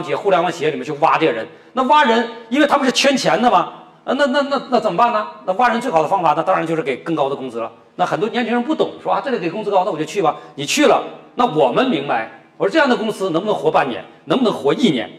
企业、互联网企业里面去挖这些人。那挖人，因为他们是圈钱的嘛，啊，那那那那怎么办呢？那挖人最好的方法，那当然就是给更高的工资了。那很多年轻人不懂，说啊，这里给工资高，那我就去吧。你去了，那我们明白，我说这样的公司能不能活半年，能不能活一年？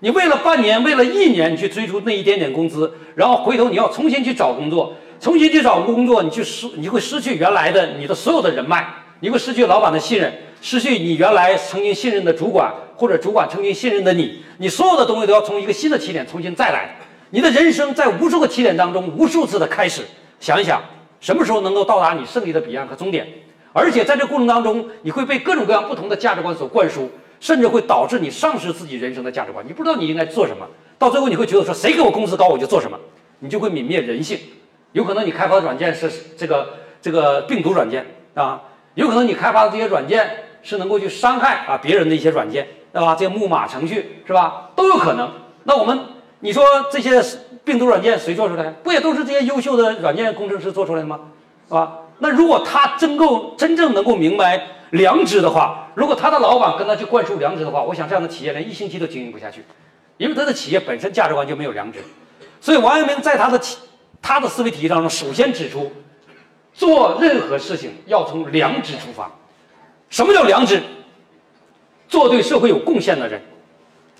你为了半年，为了一年你去追逐那一点点工资，然后回头你要重新去找工作，重新去找工作，你去失，你会失去原来的你的所有的人脉，你会失去老板的信任，失去你原来曾经信任的主管或者主管曾经信任的你，你所有的东西都要从一个新的起点重新再来。你的人生在无数个起点当中，无数次的开始，想一想什么时候能够到达你胜利的彼岸和终点？而且在这过程当中，你会被各种各样不同的价值观所灌输。甚至会导致你丧失自己人生的价值观，你不知道你应该做什么，到最后你会觉得说谁给我工资高我就做什么，你就会泯灭人性。有可能你开发的软件是这个这个病毒软件啊，有可能你开发的这些软件是能够去伤害啊别人的一些软件，对吧？这些木马程序是吧？都有可能。那我们你说这些病毒软件谁做出来？不也都是这些优秀的软件工程师做出来的吗？是吧？那如果他真够真正能够明白。良知的话，如果他的老板跟他去灌输良知的话，我想这样的企业连一星期都经营不下去，因为他的企业本身价值观就没有良知。所以王阳明在他的企他的思维体系当中，首先指出，做任何事情要从良知出发。什么叫良知？做对社会有贡献的人，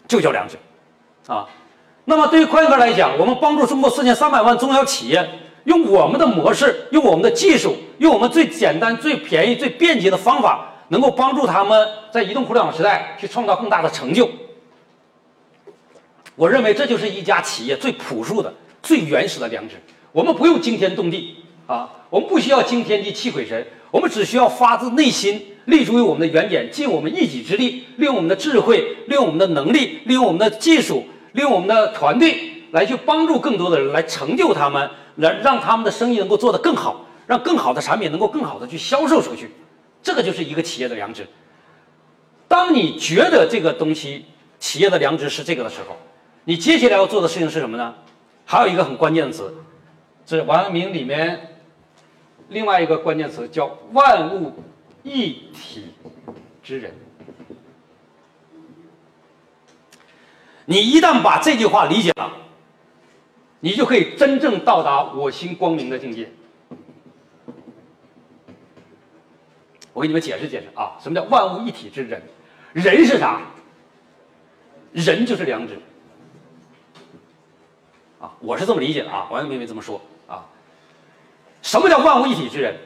就叫良知，啊。那么对于宽哥来讲，我们帮助中国四千三百万中小企业。用我们的模式，用我们的技术，用我们最简单、最便宜、最便捷的方法，能够帮助他们在移动互联网时代去创造更大的成就。我认为这就是一家企业最朴素的、最原始的良知。我们不用惊天动地啊，我们不需要惊天地泣鬼神，我们只需要发自内心，立足于我们的原点，尽我们一己之力，利用我们的智慧，利用我们的能力，利用我们的技术，利用我们的团队，来去帮助更多的人，来成就他们。来让他们的生意能够做得更好，让更好的产品能够更好的去销售出去，这个就是一个企业的良知。当你觉得这个东西企业的良知是这个的时候，你接下来要做的事情是什么呢？还有一个很关键的词，这王阳明里面另外一个关键词叫“万物一体之人”。你一旦把这句话理解了。你就可以真正到达我心光明的境界。我给你们解释解释啊，什么叫万物一体之人？人是啥？人就是良知。啊，我是这么理解的啊，王阳明没这么说啊。什么叫万物一体之人？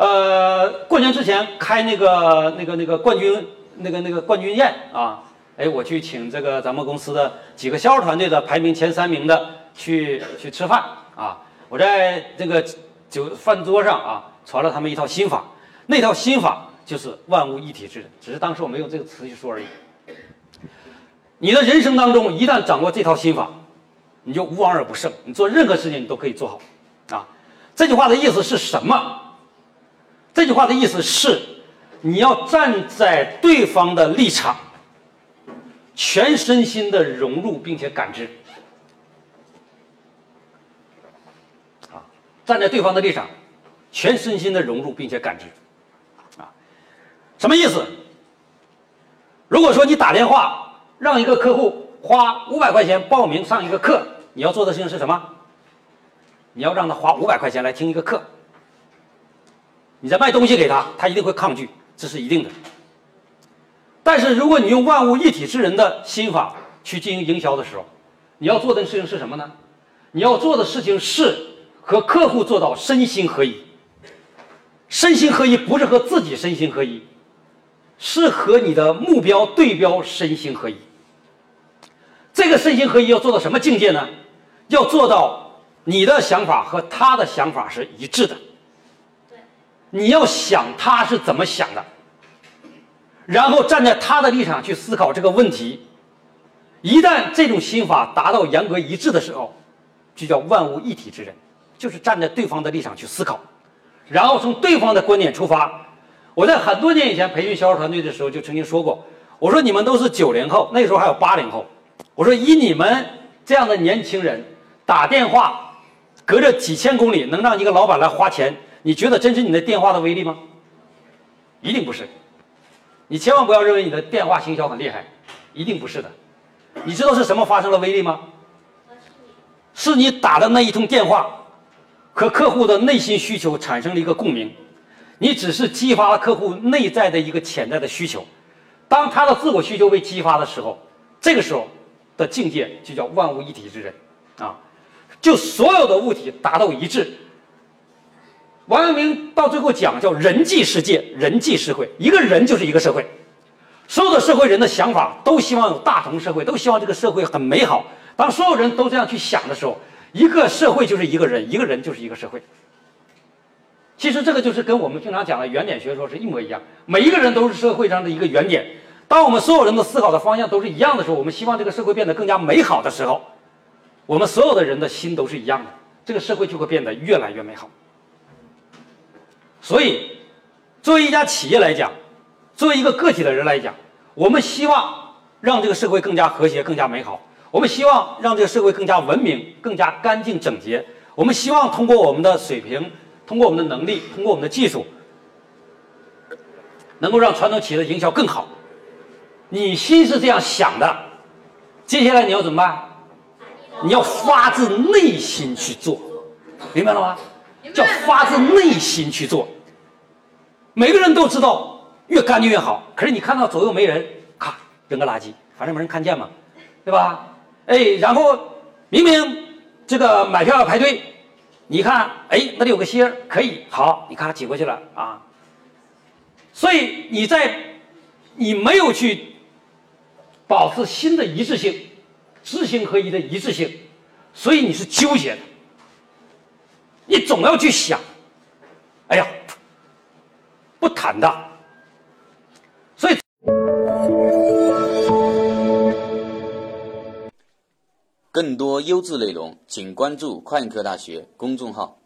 呃，过年之前开那个那个那个冠军那个那个冠军宴啊。哎，我去请这个咱们公司的几个销售团队的排名前三名的去去吃饭啊！我在这个酒饭桌上啊，传了他们一套心法，那套心法就是万物一体制，只是当时我没有这个词去说而已。你的人生当中一旦掌握这套心法，你就无往而不胜，你做任何事情你都可以做好啊！这句话的意思是什么？这句话的意思是你要站在对方的立场。全身心的融入并且感知，啊，站在对方的立场，全身心的融入并且感知，啊，什么意思？如果说你打电话让一个客户花五百块钱报名上一个课，你要做的事情是什么？你要让他花五百块钱来听一个课，你在卖东西给他，他一定会抗拒，这是一定的。但是，如果你用万物一体之人的心法去进行营销的时候，你要做的事情是什么呢？你要做的事情是和客户做到身心合一。身心合一不是和自己身心合一，是和你的目标对标身心合一。这个身心合一要做到什么境界呢？要做到你的想法和他的想法是一致的。你要想他是怎么想的。然后站在他的立场去思考这个问题，一旦这种心法达到严格一致的时候，就叫万物一体之人，就是站在对方的立场去思考，然后从对方的观点出发。我在很多年以前培训销售团队的时候就曾经说过，我说你们都是九零后，那时候还有八零后，我说以你们这样的年轻人打电话，隔着几千公里能让一个老板来花钱，你觉得真是你的电话的威力吗？一定不是。你千万不要认为你的电话行销很厉害，一定不是的。你知道是什么发生了威力吗？是你打的那一通电话，和客户的内心需求产生了一个共鸣，你只是激发了客户内在的一个潜在的需求。当他的自我需求被激发的时候，这个时候的境界就叫万物一体之人啊，就所有的物体达到一致。王阳明到最后讲叫人际世界，人际社会，一个人就是一个社会，所有的社会人的想法都希望有大同社会，都希望这个社会很美好。当所有人都这样去想的时候，一个社会就是一个人，一个人就是一个社会。其实这个就是跟我们经常讲的原点学说是一模一样，每一个人都是社会上的一个原点。当我们所有人的思考的方向都是一样的时候，我们希望这个社会变得更加美好的时候，我们所有的人的心都是一样的，这个社会就会变得越来越美好。所以，作为一家企业来讲，作为一个个体的人来讲，我们希望让这个社会更加和谐、更加美好。我们希望让这个社会更加文明、更加干净整洁。我们希望通过我们的水平、通过我们的能力、通过我们的技术，能够让传统企业的营销更好。你心是这样想的，接下来你要怎么办？你要发自内心去做，明白了吗？叫发自内心去做。每个人都知道越干净越好，可是你看到左右没人，咔扔个垃圾，反正没人看见嘛，对吧？哎，然后明明这个买票要排队，你看，哎，那里有个芯儿，可以，好，你咔挤过去了啊。所以你在你没有去保持新的一致性，知行合一的一致性，所以你是纠结的。你总要去想，哎呀，不坦荡。所以，更多优质内容，请关注快科大学公众号。